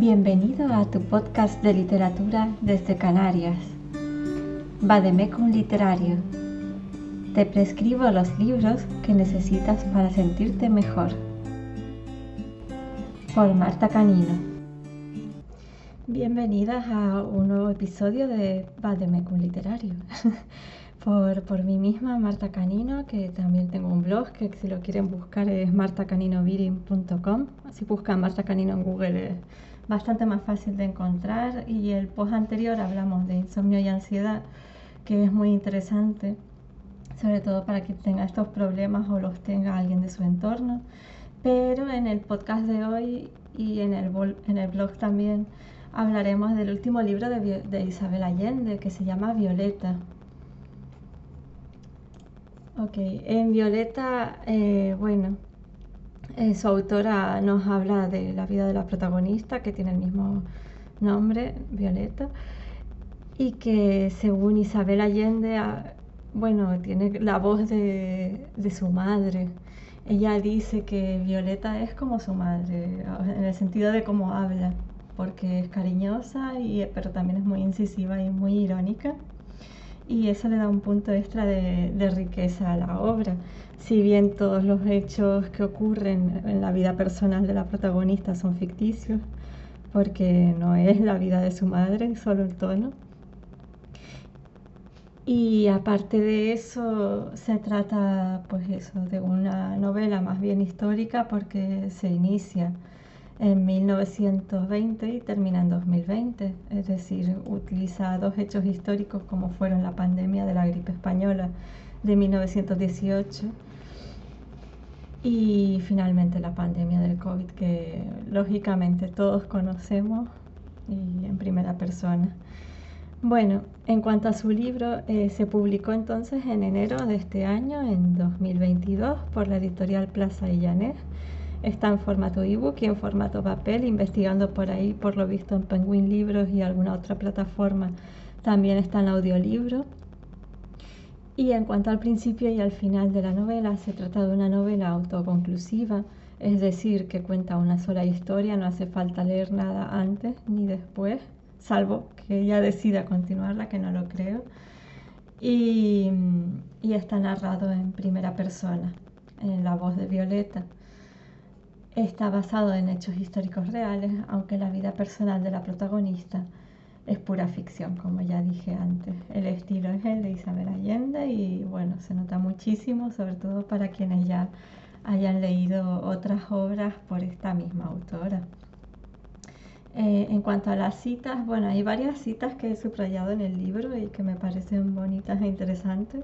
Bienvenido a tu podcast de literatura desde Canarias. Vademecum Literario. Te prescribo los libros que necesitas para sentirte mejor. Por Marta Canino. Bienvenidas a un nuevo episodio de Vademecum Literario. por, por mí misma, Marta Canino, que también tengo un blog que si lo quieren buscar es martacaninovirin.com. Si buscan Marta Canino en Google bastante más fácil de encontrar y el post anterior hablamos de insomnio y ansiedad, que es muy interesante, sobre todo para quien tenga estos problemas o los tenga alguien de su entorno. Pero en el podcast de hoy y en el, en el blog también hablaremos del último libro de, de Isabel Allende, que se llama Violeta. Ok, en Violeta, eh, bueno, eh, su autora nos habla de la vida de la protagonista, que tiene el mismo nombre, Violeta, y que según Isabel Allende, ah, bueno, tiene la voz de, su madre. Ella dice que Violeta es como su madre, en el sentido de cómo habla, porque es cariñosa, y, pero también es muy incisiva y muy irónica y eso le da un punto extra de, riqueza a la obra. Si bien todos los hechos que ocurren en la vida personal de la protagonista son ficticios, porque no es la vida de su madre, solo el tono. Y aparte de eso, se trata pues eso, de una novela más bien histórica porque se inicia en 1920 y termina en 2020, es decir, utiliza dos hechos históricos como fueron la pandemia de la gripe española de 1918 y finalmente la pandemia del COVID que lógicamente todos conocemos y en primera persona. Bueno, en cuanto a su libro, eh, se publicó entonces en enero de este año, en 2022, por la editorial Plaza y Está en formato ebook y en formato papel, investigando por ahí, por lo visto en Penguin Libros y alguna otra plataforma. También está en audiolibro. Y en cuanto al principio y al final de la novela, se trata de una novela autoconclusiva, es decir, que cuenta una sola historia, no hace falta leer nada antes ni después, salvo que ella decida continuarla, que no lo creo. Y, y está narrado en primera persona, en la voz de Violeta. Está basado en hechos históricos reales, aunque la vida personal de la protagonista es pura ficción, como ya dije antes. El estilo es el de Isabel Allende y bueno, se nota muchísimo, sobre todo para quienes ya hayan leído otras obras por esta misma autora. Eh, en cuanto a las citas, bueno, hay varias citas que he subrayado en el libro y que me parecen bonitas e interesantes.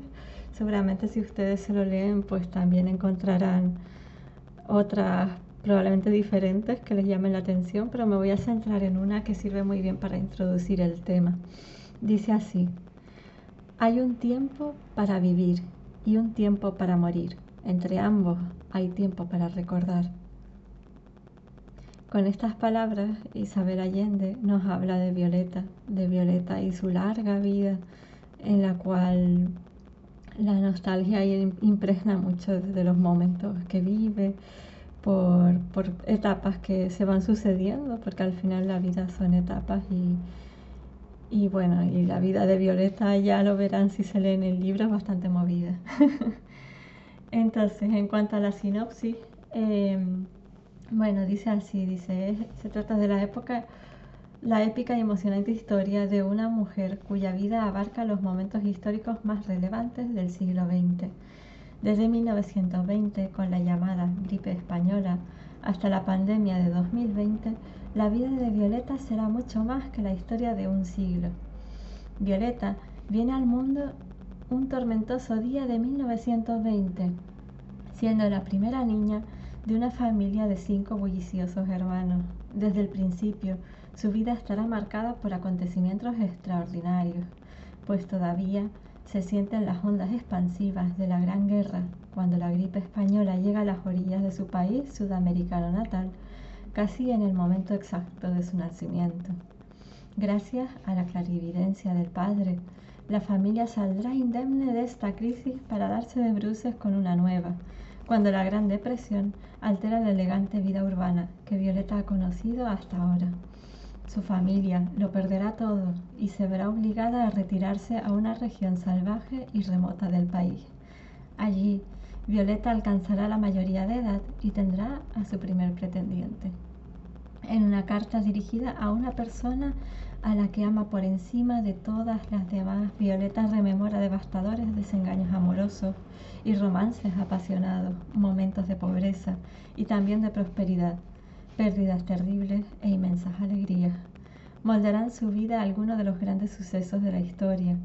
Seguramente si ustedes se lo leen, pues también encontrarán otras probablemente diferentes que les llamen la atención, pero me voy a centrar en una que sirve muy bien para introducir el tema. Dice así, hay un tiempo para vivir y un tiempo para morir. Entre ambos hay tiempo para recordar. Con estas palabras, Isabel Allende nos habla de Violeta, de Violeta y su larga vida, en la cual la nostalgia impregna muchos de los momentos que vive, por, etapas que se van sucediendo, porque al final la vida son etapas y, y bueno, y la vida de Violeta ya lo verán si se leen el libro, es bastante movida. Entonces, en cuanto a la sinopsis, em, bueno, dice así, dice, se trata de la época, la épica y emocionante historia de una mujer cuya vida abarca los momentos históricos más relevantes del siglo XX desde 1920, con la llamada gripe española, hasta la pandemia de 2020, la vida de Violeta será mucho más que la historia de un siglo. Violeta viene al mundo un tormentoso día de 1920, siendo la primera niña de una familia de cinco bulliciosos hermanos. Desde el principio, su vida estará marcada por acontecimientos extraordinarios, pues todavía se sienten las ondas expansivas de la Gran Guerra cuando la gripe española llega a las orillas de su país sudamericano natal, casi en el momento exacto de su nacimiento. Gracias a la clarividencia del padre, la familia saldrá indemne de esta crisis para darse de bruces con una nueva, cuando la Gran Depresión altera la elegante vida urbana que Violeta ha conocido hasta ahora. Su familia, lo perderá todo y se verá obligada a retirarse a una región salvaje y remota del país. Allí, Violeta alcanzará la mayoría de edad y tendrá a su primer pretendiente. En una carta dirigida a una persona a la que ama por encima de todas las demás, Violeta rememora devastadores desengaños amorosos y romances apasionados, momentos de pobreza y también de prosperidad, pérdidas terribles e inmensas alegrías. Moldarán su vida algunos de los grandes sucesos de la historia,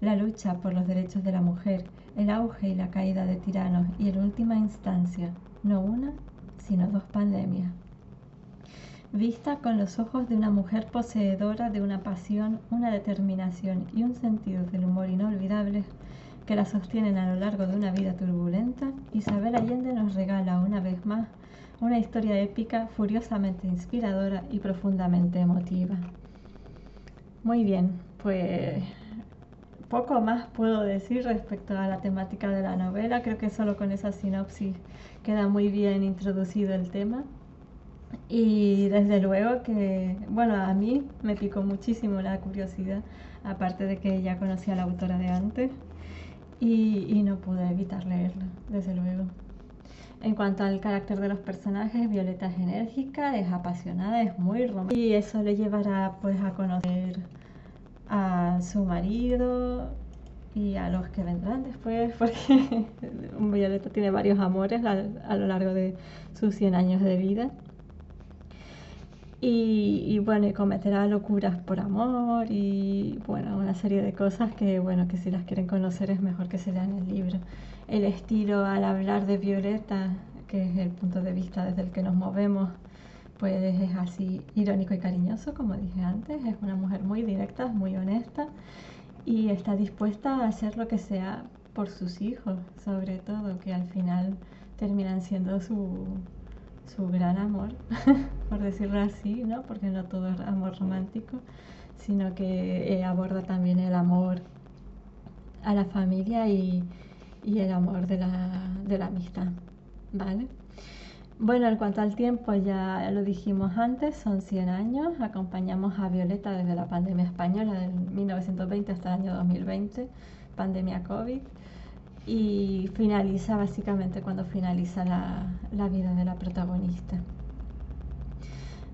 la lucha por los derechos de la mujer, el auge y la caída de tiranos y en última instancia, no una, sino dos pandemias vista con los ojos de una mujer poseedora de una pasión, una determinación y un sentido del humor inolvidables que la sostienen a lo largo de una vida turbulenta, Isabel Allende nos regala una vez más una historia épica, furiosamente inspiradora y profundamente emotiva. Muy bien, pues poco más puedo decir respecto a la temática de la novela. Creo que solo con esa sinopsis queda muy bien introducido el tema. Y desde luego que, bueno, a mí me picó muchísimo la curiosidad, aparte de que ya conocía a la autora de antes, y, no pude evitar leerla, desde luego. En cuanto al carácter de los personajes, Violeta es enérgica, es apasionada, es muy romántica y eso le llevará pues a conocer a su marido y a los que vendrán después, porque Violeta tiene varios amores a, lo largo de sus 100 años de vida. Y, bueno, y cometerá locuras por amor y bueno, una serie de cosas que bueno, que si las quieren conocer es mejor que se lean el libro. El estilo al hablar de Violeta, que es el punto de vista desde el que nos movemos, pues es así irónico y cariñoso, como dije antes, es una mujer muy directa, muy honesta y está dispuesta a hacer lo que sea por sus hijos, sobre todo, que al final terminan siendo su, su gran amor, por decirlo así, ¿no? Porque no todo es amor romántico, sino que eh, aborda también el amor a la familia y, el amor de la, de la amistad, ¿vale? Bueno, en cuanto al tiempo, ya lo dijimos antes, son 100 años. Acompañamos a Violeta desde la pandemia española del 1920 hasta el año 2020, pandemia COVID y finaliza básicamente cuando finaliza la, vida de la protagonista.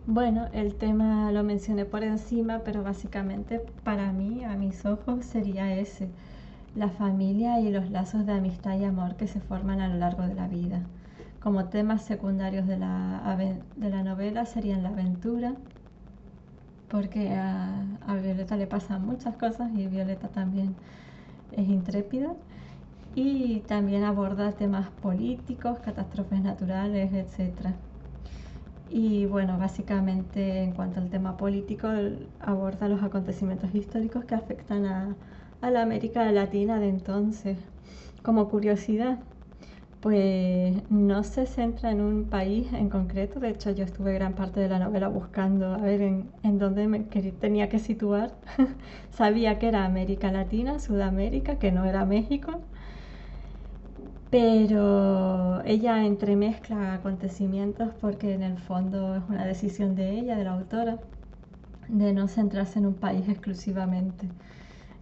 Bueno, el tema lo mencioné por encima, pero básicamente para mí, a mis ojos, sería ese, la familia y los lazos de amistad y amor que se forman a lo largo de la vida. Como temas secundarios de la, de la novela serían la aventura, porque a, a Violeta le pasan muchas cosas y Violeta también es intrépida y también aborda temas políticos, catástrofes naturales, etc. Y bueno, básicamente en cuanto al tema político, aborda los acontecimientos históricos que afectan a, la América Latina de entonces. Como curiosidad, pues no se centra en un país en concreto, de hecho yo estuve gran parte de la novela buscando a ver en, en dónde me tenía que situar. Sabía que era América Latina, Sudamérica, que no era México, pero ella entremezcla acontecimientos porque en el fondo es una decisión de ella, de la autora, de no centrarse en un país exclusivamente.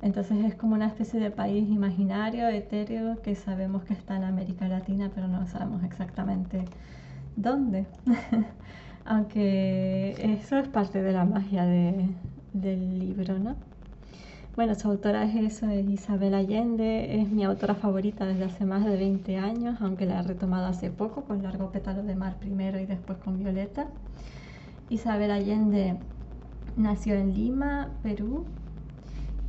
Entonces es como una especie de país imaginario, etéreo, que sabemos que está en América Latina, pero no sabemos exactamente dónde. Aunque eso es parte de la magia del libro, ¿no? Bueno, su autora es Isabel Allende, es mi autora favorita desde hace más de 20 años, aunque la he retomado hace poco con Largo Pétalo de Mar primero y después con Violeta. Isabel Allende nació en Lima, Perú,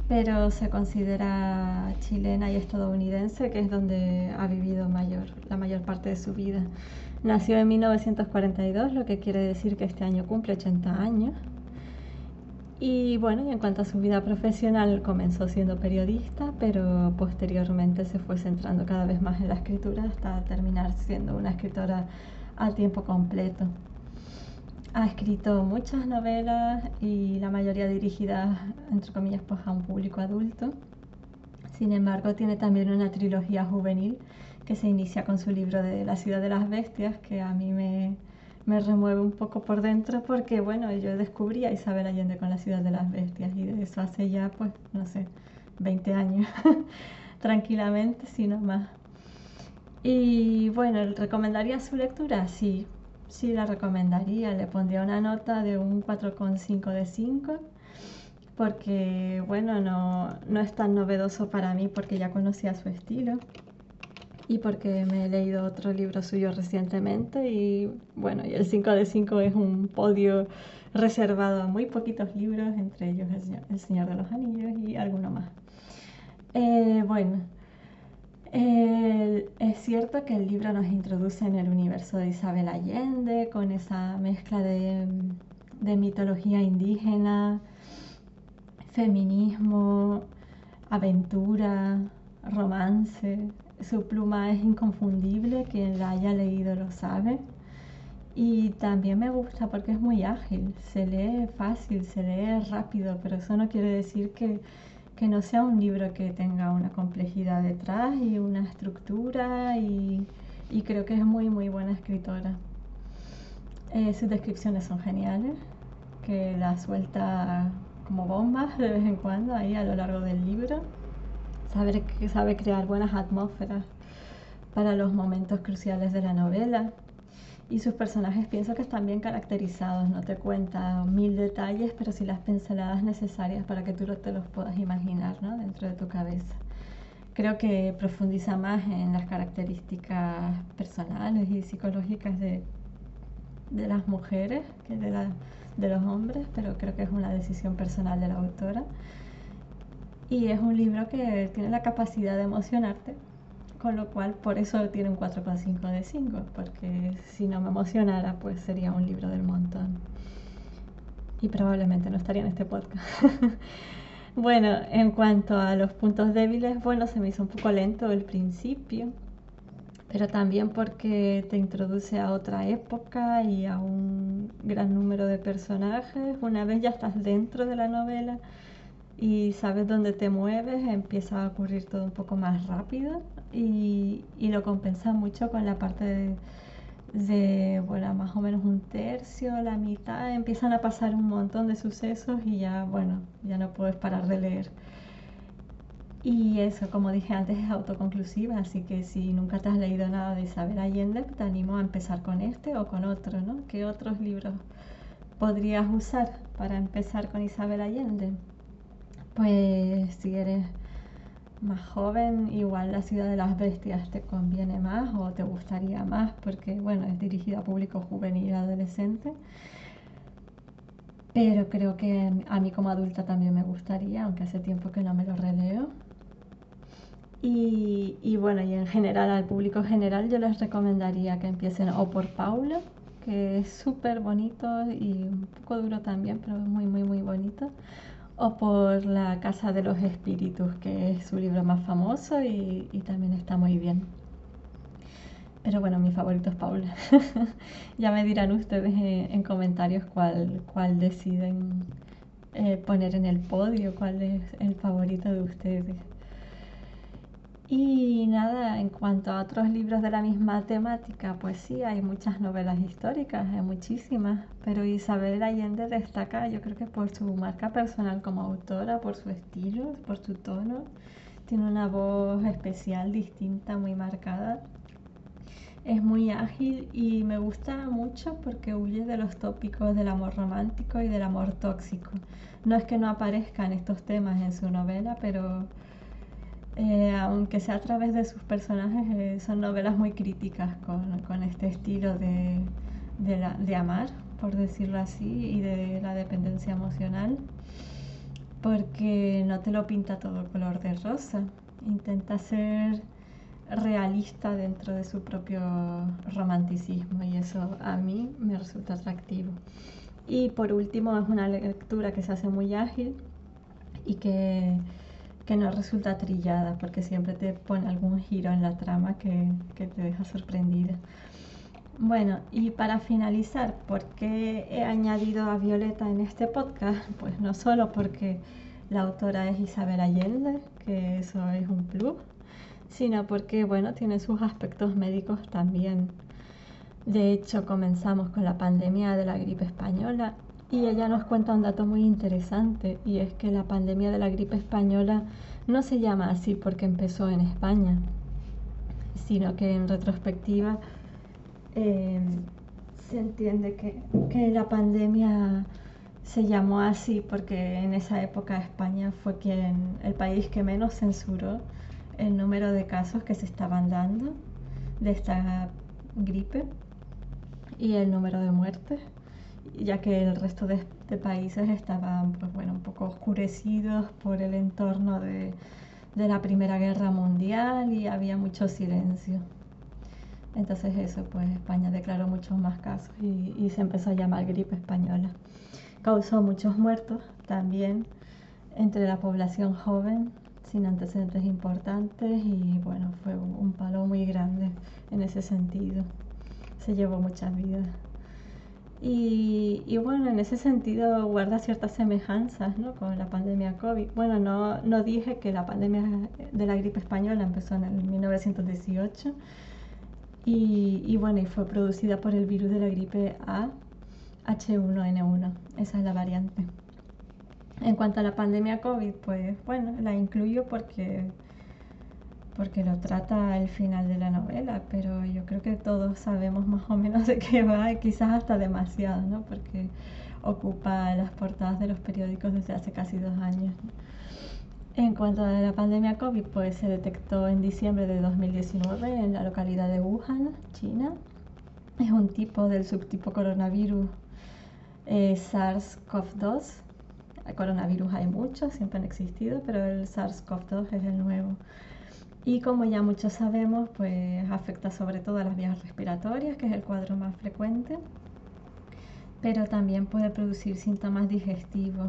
pero se considera chilena y estadounidense, que es donde ha vivido mayor, la mayor parte de su vida. Nació en 1942, lo que quiere decir que este año cumple 80 años. Y bueno, y en cuanto a su vida profesional, comenzó siendo periodista, pero posteriormente se fue centrando cada vez más en la escritura hasta terminar siendo una escritora a tiempo completo. Ha escrito muchas novelas y la mayoría dirigidas, entre comillas, pues a un público adulto. Sin embargo, tiene también una trilogía juvenil que se inicia con su libro de La ciudad de las bestias, que a mí me, me remueve un poco por dentro porque, bueno, yo descubrí a Isabel Allende con la ciudad de las bestias y de eso hace ya, pues, no sé, 20 años, tranquilamente, sino más. Y bueno, ¿recomendaría su lectura? Sí, sí la recomendaría. Le pondría una nota de un 4,5 de 5 porque, bueno, no, no es tan novedoso para mí porque ya conocía su estilo y porque me he leído otro libro suyo recientemente y bueno, y el 5 de 5 es un podio reservado a muy poquitos libros, entre ellos El Señor, de los Anillos y alguno más. Eh, bueno, es cierto que el libro nos introduce en el universo de Isabel Allende con esa mezcla de, de mitología indígena, feminismo, aventura, romance, su pluma es inconfundible, quien la haya leído lo sabe. Y también me gusta porque es muy ágil, se lee fácil, se lee rápido, pero eso no quiere decir que, no sea un libro que tenga una complejidad detrás y una estructura y, creo que es muy muy buena escritora. Eh, sus descripciones son geniales, que la suelta como bombas de vez en cuando ahí a lo largo del libro sabe, sabe crear buenas atmósferas para los momentos cruciales de la novela. Y sus personajes pienso que están bien caracterizados, no te cuenta mil detalles, pero sí las pinceladas necesarias para que tú te los puedas imaginar ¿no? dentro de tu cabeza. Creo que profundiza más en las características personales y psicológicas de, de las mujeres que de, la, de los hombres, pero creo que es una decisión personal de la autora. Y es un libro que tiene la capacidad de emocionarte, con lo cual por eso tiene un 4,5 de 5, porque si no me emocionara, pues sería un libro del montón. Y probablemente no estaría en este podcast. bueno, en cuanto a los puntos débiles, bueno, se me hizo un poco lento el principio, pero también porque te introduce a otra época y a un gran número de personajes. Una vez ya estás dentro de la novela, y sabes dónde te mueves, empieza a ocurrir todo un poco más rápido y, lo compensa mucho con la parte de, bueno, más o menos un tercio, la mitad, empiezan a pasar un montón de sucesos y ya, bueno, ya no puedes parar de leer. Y eso, como dije antes, es autoconclusiva, así que si nunca te has leído nada de Isabel Allende, te animo a empezar con este o con otro, ¿no? ¿Qué otros libros podrías usar para empezar con Isabel Allende? Pues si eres más joven, igual la ciudad de las bestias te conviene más o te gustaría más porque, bueno, es dirigida a público juvenil y adolescente. Pero creo que a mí como adulta también me gustaría, aunque hace tiempo que no me lo releo. Y, y bueno, y en general, al público general, yo les recomendaría que empiecen o por Paula, que es súper bonito y un poco duro también, pero muy, muy, muy bonito o por La Casa de los Espíritus, que es su libro más famoso y, también está muy bien. Pero bueno, mi favorito es Paula. ya me dirán ustedes en, comentarios cuál, cuál deciden eh, poner en el podio, cuál es el favorito de ustedes. Y nada, en cuanto a otros libros de la misma temática, pues sí, hay muchas novelas históricas, hay muchísimas, pero Isabel Allende destaca, yo creo que por su marca personal como autora, por su estilo, por su tono, tiene una voz especial, distinta, muy marcada. Es muy ágil y me gusta mucho porque huye de los tópicos del amor romántico y del amor tóxico. No es que no aparezcan estos temas en su novela, pero eh, aunque sea a través de sus personajes, eh, son novelas muy críticas con, este estilo de, de, amar, por decirlo así, y de la dependencia emocional, porque no te lo pinta todo color de rosa, intenta ser realista dentro de su propio romanticismo y eso a mí me resulta atractivo. Y por último es una lectura que se hace muy ágil y que que no resulta trillada porque siempre te pone algún giro en la trama que, que te deja sorprendida. Bueno, y para finalizar, ¿por qué he añadido a Violeta en este podcast? Pues no solo porque la autora es Isabel Allende, que eso es un plus, sino porque, bueno, tiene sus aspectos médicos también. De hecho, comenzamos con la pandemia de la gripe española y ella nos cuenta un dato muy interesante y es que la pandemia de la gripe española no se llama así porque empezó en España, sino que en retrospectiva eh, se entiende que, que, la pandemia se llamó así porque en esa época España fue quien, el país que menos censuró el número de casos que se estaban dando de esta gripe y el número de muertes, ya que el resto de, países estaban pues, bueno, un poco oscurecidos por el entorno de, de la Primera Guerra Mundial y había mucho silencio. Entonces eso, pues España declaró muchos más casos y, y, se empezó a llamar gripe española. Causó muchos muertos también entre la población joven sin antecedentes importantes y bueno, fue un palo muy grande en ese sentido. Se llevó muchas vidas. Y, y, bueno, en ese sentido guarda ciertas semejanzas ¿no? con la pandemia COVID. Bueno, no, no dije que la pandemia de la gripe española empezó en el 1918 y, y bueno, y fue producida por el virus de la gripe A, H1N1. Esa es la variante. En cuanto a la pandemia COVID, pues bueno, la incluyo porque, porque lo trata al final de la novela, pero yo creo que todos sabemos más o menos de qué va, quizás hasta demasiado, ¿no? Porque ocupa las portadas de los periódicos desde hace casi dos años. En cuanto a la pandemia COVID, pues se detectó en diciembre de 2019 en la localidad de Wuhan, China. Es un tipo del subtipo coronavirus eh, SARS-CoV-2 coronavirus hay muchos, siempre han existido, pero el SARS-CoV-2 es el nuevo. Y como ya muchos sabemos, pues afecta sobre todo a las vías respiratorias, que es el cuadro más frecuente, pero también puede producir síntomas digestivos,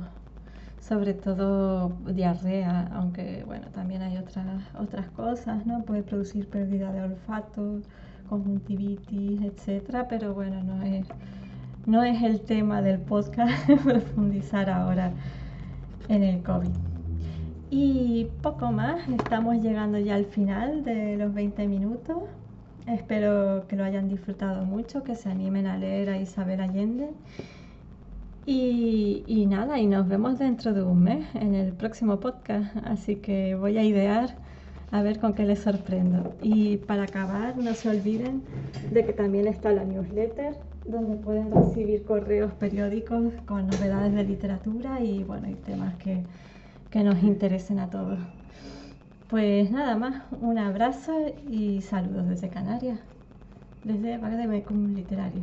sobre todo diarrea, aunque bueno, también hay otras, otras cosas, ¿no? Puede producir pérdida de olfato, conjuntivitis, etcétera, pero bueno, no es no es el tema del podcast profundizar ahora en el COVID. Y poco más, estamos llegando ya al final de los 20 minutos. Espero que lo hayan disfrutado mucho, que se animen a leer a Isabel Allende. Y, nada, y nos vemos dentro de un mes en el próximo podcast. Así que voy a idear a ver con qué les sorprendo. Y para acabar, no se olviden de que también está la newsletter donde pueden recibir correos periódicos con novedades de literatura y bueno, y temas que, que nos interesen a todos. Pues nada más, un abrazo y saludos desde Canarias, desde Bagdemecum Literario.